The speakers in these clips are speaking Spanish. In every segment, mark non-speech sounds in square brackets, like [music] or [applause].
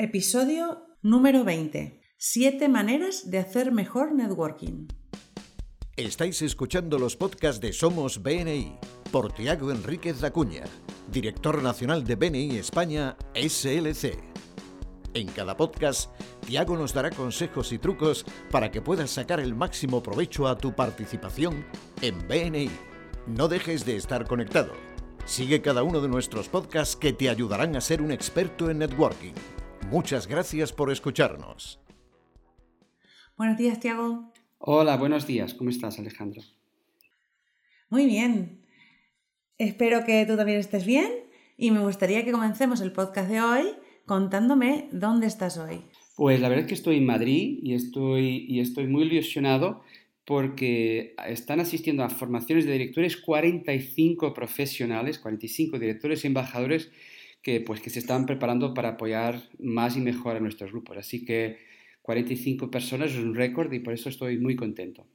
Episodio número 20. Siete maneras de hacer mejor networking. Estáis escuchando los podcasts de Somos BNI por Tiago Enríquez Acuña, director nacional de BNI España SLC. En cada podcast, Tiago nos dará consejos y trucos para que puedas sacar el máximo provecho a tu participación en BNI. No dejes de estar conectado. Sigue cada uno de nuestros podcasts que te ayudarán a ser un experto en networking. Muchas gracias por escucharnos. Buenos días, Tiago. Hola, buenos días. ¿Cómo estás, Alejandro? Muy bien. Espero que tú también estés bien y me gustaría que comencemos el podcast de hoy contándome dónde estás hoy. Pues la verdad es que estoy en Madrid y estoy, y estoy muy ilusionado porque están asistiendo a formaciones de directores 45 profesionales, 45 directores y embajadores que, pues, que se están preparando para apoyar más y mejor a nuestros grupos. Así que 45 personas es un récord y por eso estoy muy contento.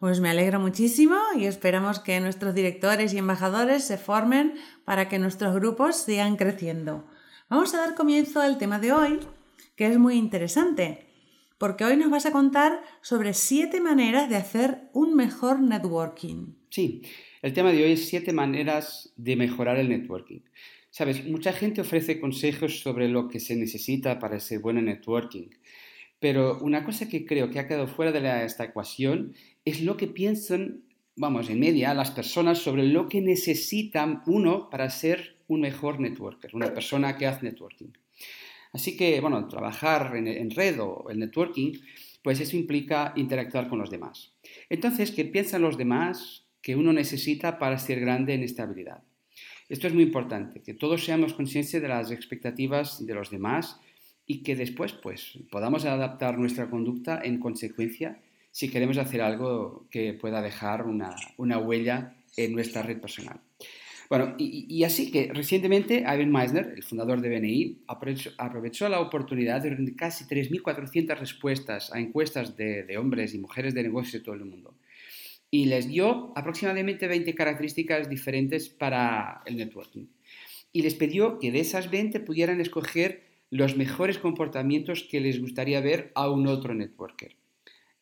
Pues me alegra muchísimo y esperamos que nuestros directores y embajadores se formen para que nuestros grupos sigan creciendo. Vamos a dar comienzo al tema de hoy, que es muy interesante, porque hoy nos vas a contar sobre siete maneras de hacer un mejor networking. Sí, el tema de hoy es siete maneras de mejorar el networking. Sabes, mucha gente ofrece consejos sobre lo que se necesita para ser bueno en networking, pero una cosa que creo que ha quedado fuera de esta ecuación es lo que piensan, vamos, en media las personas sobre lo que necesitan uno para ser un mejor networker, una persona que hace networking. Así que, bueno, trabajar en, en red o el networking, pues eso implica interactuar con los demás. Entonces, ¿qué piensan los demás que uno necesita para ser grande en esta habilidad? Esto es muy importante, que todos seamos conscientes de las expectativas de los demás y que después pues, podamos adaptar nuestra conducta en consecuencia si queremos hacer algo que pueda dejar una, huella en nuestra red personal. Bueno, y, así que recientemente Ivan Meisner, el fundador de BNI, aprovechó, la oportunidad de casi 3.400 respuestas a encuestas de hombres y mujeres de negocios de todo el mundo y les dio aproximadamente 20 características diferentes para el networking. Y les pidió que de esas 20 pudieran escoger los mejores comportamientos que les gustaría ver a un otro networker.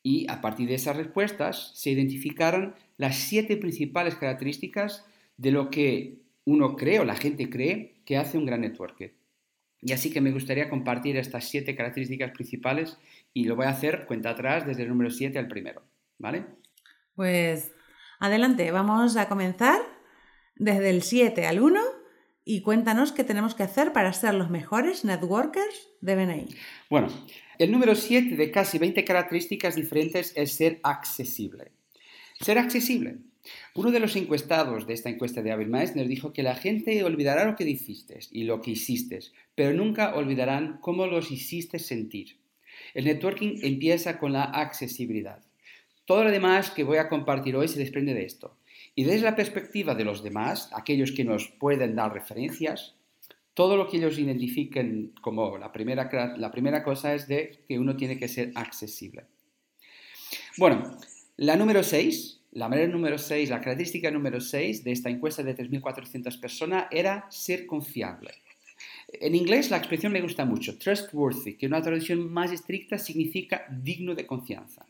Y a partir de esas respuestas se identificaron las siete principales características de lo que uno cree o la gente cree que hace un gran networker. Y así que me gustaría compartir estas siete características principales y lo voy a hacer cuenta atrás desde el número 7 al primero. ¿Vale? Pues adelante, vamos a comenzar desde el 7 al 1 y cuéntanos qué tenemos que hacer para ser los mejores networkers de BNI. Bueno, el número 7 de casi 20 características diferentes es ser accesible. Ser accesible. Uno de los encuestados de esta encuesta de Abel Meissner dijo que la gente olvidará lo que dijiste y lo que hiciste, pero nunca olvidarán cómo los hiciste sentir. El networking empieza con la accesibilidad. Todo lo demás que voy a compartir hoy se desprende de esto. Y desde la perspectiva de los demás, aquellos que nos pueden dar referencias, todo lo que ellos identifiquen como la primera, la primera cosa es de que uno tiene que ser accesible. Bueno, la número 6, la número 6, la característica número 6 de esta encuesta de 3.400 personas era ser confiable. En inglés la expresión me gusta mucho, trustworthy, que una traducción más estricta significa digno de confianza.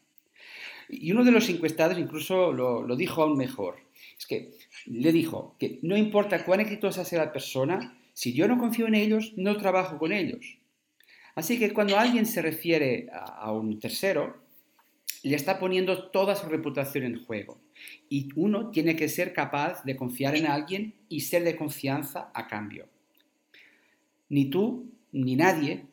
Y uno de los encuestados incluso lo, dijo aún mejor. Es que le dijo que no importa cuán exitosa sea la persona, si yo no confío en ellos, no trabajo con ellos. Así que cuando alguien se refiere a, un tercero, le está poniendo toda su reputación en juego. Y uno tiene que ser capaz de confiar en alguien y ser de confianza a cambio. Ni tú ni nadie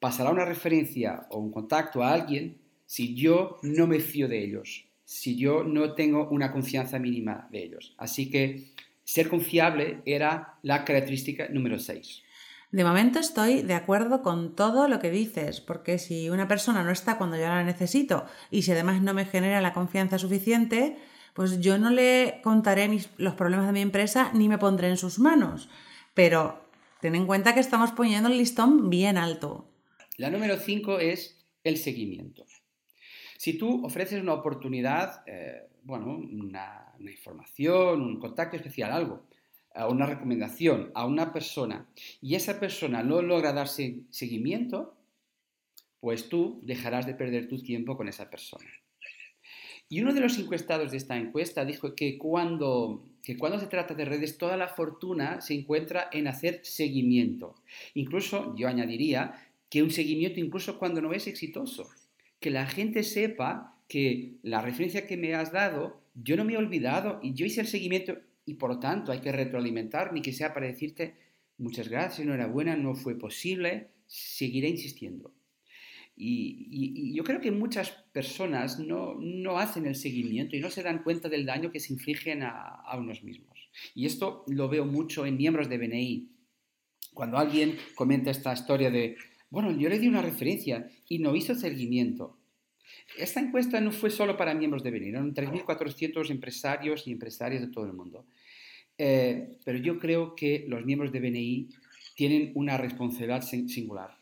pasará una referencia o un contacto a alguien si yo no me fío de ellos, si yo no tengo una confianza mínima de ellos. Así que ser confiable era la característica número 6. De momento estoy de acuerdo con todo lo que dices, porque si una persona no está cuando yo la necesito y si además no me genera la confianza suficiente, pues yo no le contaré los problemas de mi empresa ni me pondré en sus manos. Pero ten en cuenta que estamos poniendo el listón bien alto. La número 5 es el seguimiento. Si tú ofreces una oportunidad, eh, bueno, una, información, un contacto especial, algo, una recomendación a una persona y esa persona no logra darse seguimiento, pues tú dejarás de perder tu tiempo con esa persona. Y uno de los encuestados de esta encuesta dijo que cuando, que cuando se trata de redes, toda la fortuna se encuentra en hacer seguimiento. Incluso yo añadiría que un seguimiento incluso cuando no es exitoso. Que la gente sepa que la referencia que me has dado, yo no me he olvidado y yo hice el seguimiento y por lo tanto hay que retroalimentar, ni que sea para decirte muchas gracias, enhorabuena, no fue posible, seguiré insistiendo. Y, yo creo que muchas personas no, no, hacen el seguimiento y no se dan cuenta del daño que se infligen a, a, unos mismos. Y esto lo veo mucho en miembros de BNI. Cuando alguien comenta esta historia de, bueno, yo le di una referencia y no hizo seguimiento. Esta encuesta no fue solo para miembros de BNI, eran 3.400 empresarios y empresarias de todo el mundo. Eh, pero yo creo que los miembros de BNI tienen una responsabilidad singular.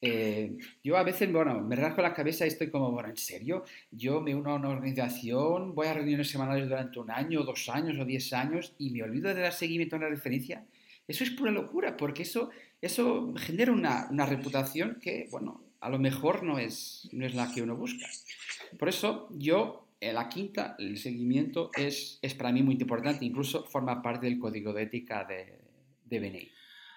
Eh, yo a veces, bueno, me rasco la cabeza y estoy como, bueno, ¿en serio? Yo me uno a una organización, voy a reuniones semanales durante un año, dos años o diez años y me olvido de dar seguimiento a una referencia. Eso es pura locura, porque eso, eso genera una, una reputación que, bueno, a lo mejor no es, no es la que uno busca. Por eso yo, en la quinta, el seguimiento es, es para mí muy importante, incluso forma parte del código de ética de, de BNI.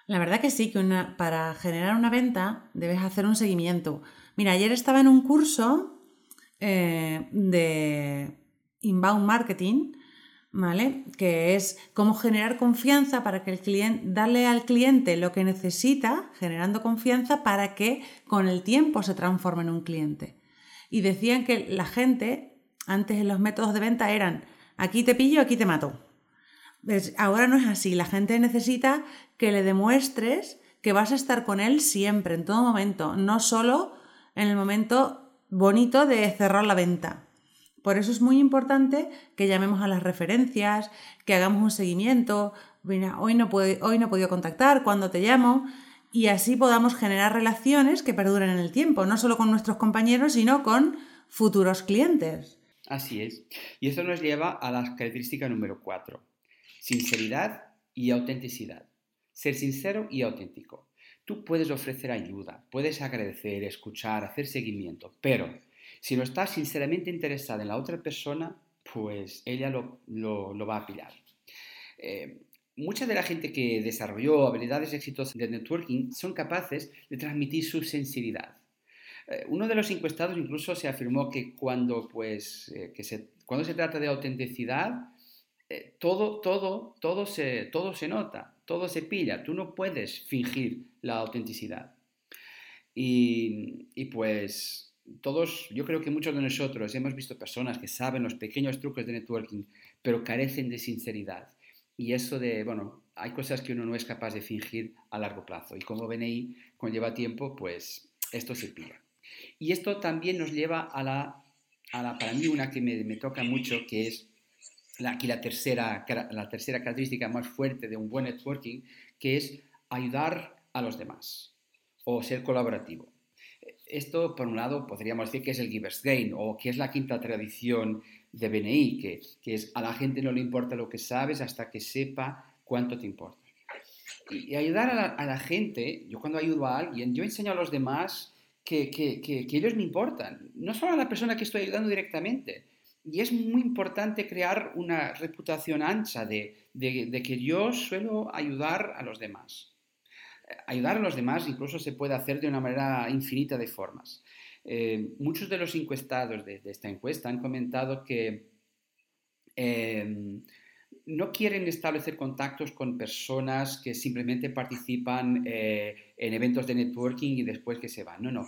La verdad que sí, que una, para generar una venta debes hacer un seguimiento. Mira, ayer estaba en un curso eh, de inbound marketing, ¿vale? Que es cómo generar confianza para que el cliente, darle al cliente lo que necesita, generando confianza para que con el tiempo se transforme en un cliente. Y decían que la gente, antes en los métodos de venta eran aquí te pillo, aquí te mato. Ahora no es así, la gente necesita que le demuestres que vas a estar con él siempre, en todo momento, no solo en el momento bonito de cerrar la venta. Por eso es muy importante que llamemos a las referencias, que hagamos un seguimiento. Hoy no, hoy no he podido contactar, cuando te llamo? Y así podamos generar relaciones que perduren en el tiempo, no solo con nuestros compañeros, sino con futuros clientes. Así es. Y eso nos lleva a la característica número cuatro. Sinceridad y autenticidad. Ser sincero y auténtico. Tú puedes ofrecer ayuda, puedes agradecer, escuchar, hacer seguimiento, pero si no estás sinceramente interesada en la otra persona, pues ella lo, va a pillar. Eh, mucha de la gente que desarrolló habilidades exitosas de networking son capaces de transmitir su sensibilidad. Eh, uno de los encuestados incluso se afirmó que cuando, pues, eh, se, cuando se trata de autenticidad, todo, todo, todo se, todo se nota, todo se pilla. Tú no puedes fingir la autenticidad. Y, y pues todos, yo creo que muchos de nosotros hemos visto personas que saben los pequeños trucos de networking, pero carecen de sinceridad. Y eso de, bueno, hay cosas que uno no es capaz de fingir a largo plazo. Y como BNI, cuando lleva tiempo, pues esto se pilla. Y esto también nos lleva a la, a la para mí, una que me, me toca mucho, que es la, aquí la tercera, la tercera característica más fuerte de un buen networking, que es ayudar a los demás o ser colaborativo. Esto, por un lado, podríamos decir que es el giver's gain o que es la quinta tradición de BNI, que, que es a la gente no le importa lo que sabes hasta que sepa cuánto te importa. Y, ayudar a la, gente, yo cuando ayudo a alguien, yo enseño a los demás que, que, que, ellos me importan, no solo a la persona que estoy ayudando directamente. Y es muy importante crear una reputación ancha de, de, de que yo suelo ayudar a los demás ayudar a los demás incluso se puede hacer de una manera infinita de formas. Eh, muchos de los encuestados de, esta encuesta han comentado que em, no quieren establecer contactos con personas que simplemente participan eh, en eventos de networking y después que se van. No, no.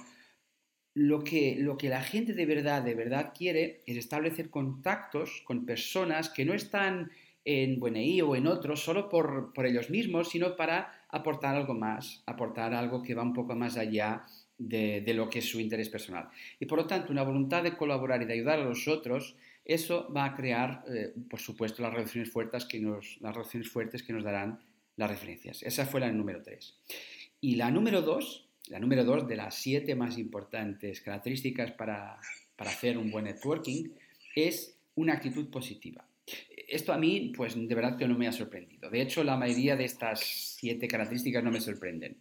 Lo que, lo que la gente de verdad, de verdad quiere es establecer contactos con personas que no están en BNI o en otros solo por, por ellos mismos, sino para aportar algo más, aportar algo que va un poco más allá de, lo que es su interés personal. Y por lo tanto, una voluntad de colaborar y de ayudar a los otros, eso va a crear, eh, por supuesto, las relaciones, fuertes que nos, las relaciones fuertes que nos darán las referencias. Esa fue la número 3. Y la número 2, la número 2 de las siete más importantes características para, para hacer un buen networking, es una actitud positiva. Esto a mí, pues de verdad que no me ha sorprendido. De hecho, la mayoría de estas siete características no me sorprenden.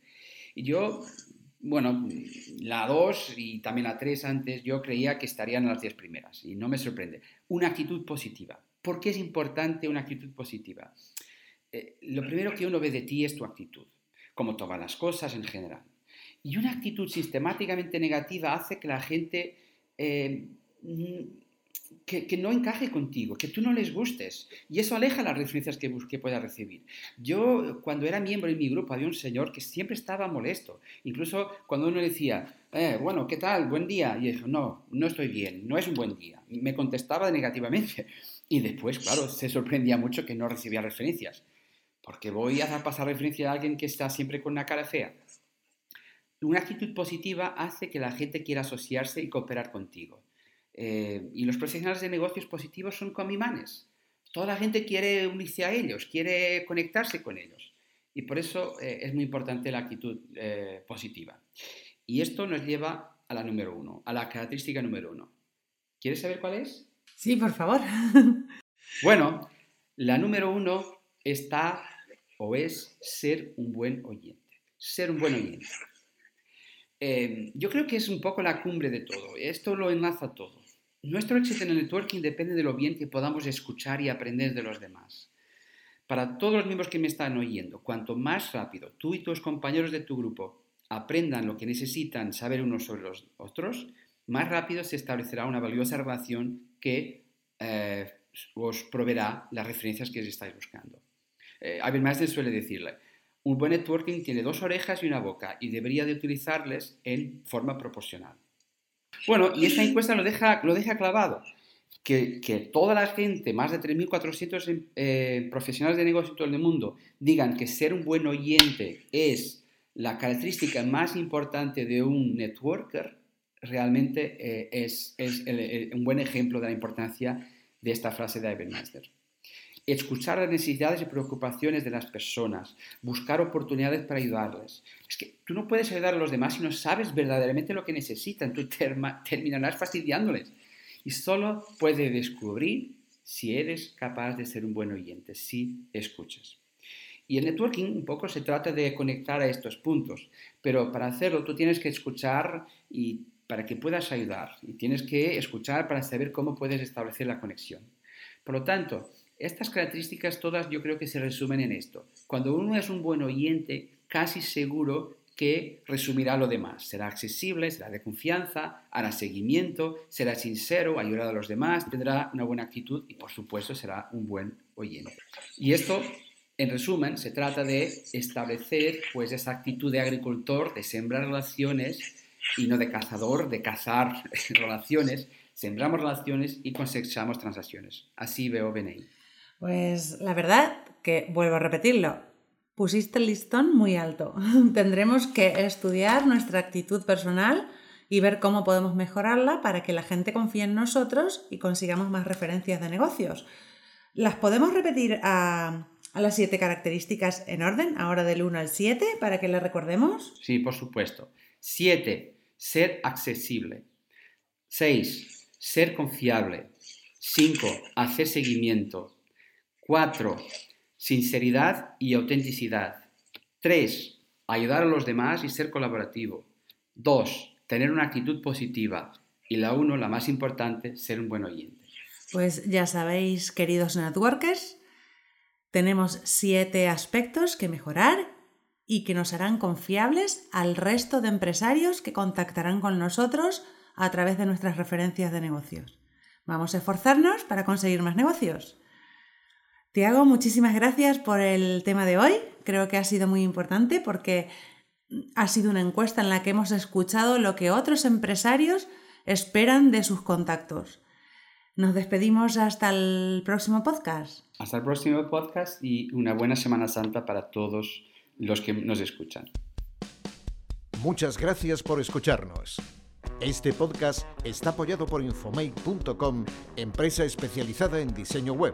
Y yo, bueno, la 2 y también la 3 antes, yo creía que estarían las 10 primeras y no me sorprende. Una actitud positiva. ¿Por qué es importante una actitud positiva? Eh, lo primero que uno ve de ti es tu actitud, como todas las cosas en general. Y una actitud sistemáticamente negativa hace que la gente eh, que, no encaje contigo, que tú no les gustes. Y eso aleja las referencias que, que pueda recibir. Yo, cuando era miembro de mi grupo, había un señor que siempre estaba molesto. Incluso cuando uno decía, eh, bueno, ¿qué tal? Buen día. Y dijo, no, no estoy bien, no es un buen día. Me contestaba negativamente. Y después, claro, se sorprendía mucho que no recibía referencias. Porque voy a pasar referencia a alguien que está siempre con una cara fea. Una actitud positiva hace que la gente quiera asociarse y cooperar contigo. Eh, y los profesionales de negocios positivos son como imanes. Toda la gente quiere unirse a ellos, quiere conectarse con ellos. Y por eso eh, es muy importante la actitud eh, positiva. Y esto nos lleva a la número uno, a la característica número uno. ¿Quieres saber cuál es? Sí, por favor. [laughs] bueno, la número uno está o es ser un buen oyente. Ser un buen oyente. yo creo que es un poco la cumbre de todo. Esto lo enlaza todo. Nuestro éxito en el networking depende de lo bien que podamos escuchar y aprender de los demás. Para todos los miembros que me están oyendo, cuanto más rápido tú y tus compañeros de tu grupo aprendan lo que necesitan saber unos sobre los otros, más rápido se establecerá una valiosa relación que eh, os proveerá las referencias que estáis buscando. Eh, Abel suele decirle, un buen networking tiene dos orejas y una boca y debería de utilizarles en forma proporcional. Bueno, y esta encuesta lo deja, lo deja clavado. Que, toda la gente, más de 3.400 eh, profesionales de negocio en todo el mundo, digan que ser un buen oyente es la característica más importante de un networker, realmente eh, es, un buen ejemplo de la importancia de esta frase de Ivan Master escuchar las necesidades y preocupaciones de las personas, buscar oportunidades para ayudarles. Es que tú no puedes ayudar a los demás si no sabes verdaderamente lo que necesitan, tú terminarás fastidiándoles. Y solo puedes descubrir si eres capaz de ser un buen oyente, si escuchas. Y el networking un poco se trata de conectar a estos puntos, pero para hacerlo tú tienes que escuchar y para que puedas ayudar, y tienes que escuchar para saber cómo puedes establecer la conexión. Por lo tanto, estas características todas yo creo que se resumen en esto. Cuando uno es un buen oyente, casi seguro que resumirá lo demás. Será accesible, será de confianza, hará seguimiento, será sincero, ayudará a los demás, tendrá una buena actitud y por supuesto será un buen oyente. Y esto, en resumen, se trata de establecer pues esa actitud de agricultor, de sembrar relaciones y no de cazador, de cazar [laughs] relaciones. Sembramos relaciones y cosechamos transacciones. Así veo BNI. Pues la verdad que vuelvo a repetirlo, pusiste el listón muy alto. [laughs] Tendremos que estudiar nuestra actitud personal y ver cómo podemos mejorarla para que la gente confíe en nosotros y consigamos más referencias de negocios. ¿Las podemos repetir a, las siete características en orden, ahora del 1 al 7, para que las recordemos? Sí, por supuesto. 7. Ser accesible. 6. Ser confiable. 5. Hacer seguimiento. 4. Sinceridad y autenticidad. 3. Ayudar a los demás y ser colaborativo. 2. Tener una actitud positiva. Y la 1, la más importante, ser un buen oyente. Pues ya sabéis, queridos networkers, tenemos siete aspectos que mejorar y que nos harán confiables al resto de empresarios que contactarán con nosotros a través de nuestras referencias de negocios. Vamos a esforzarnos para conseguir más negocios. Tiago, muchísimas gracias por el tema de hoy. Creo que ha sido muy importante porque ha sido una encuesta en la que hemos escuchado lo que otros empresarios esperan de sus contactos. Nos despedimos hasta el próximo podcast. Hasta el próximo podcast y una buena Semana Santa para todos los que nos escuchan. Muchas gracias por escucharnos. Este podcast está apoyado por Infomake.com, empresa especializada en diseño web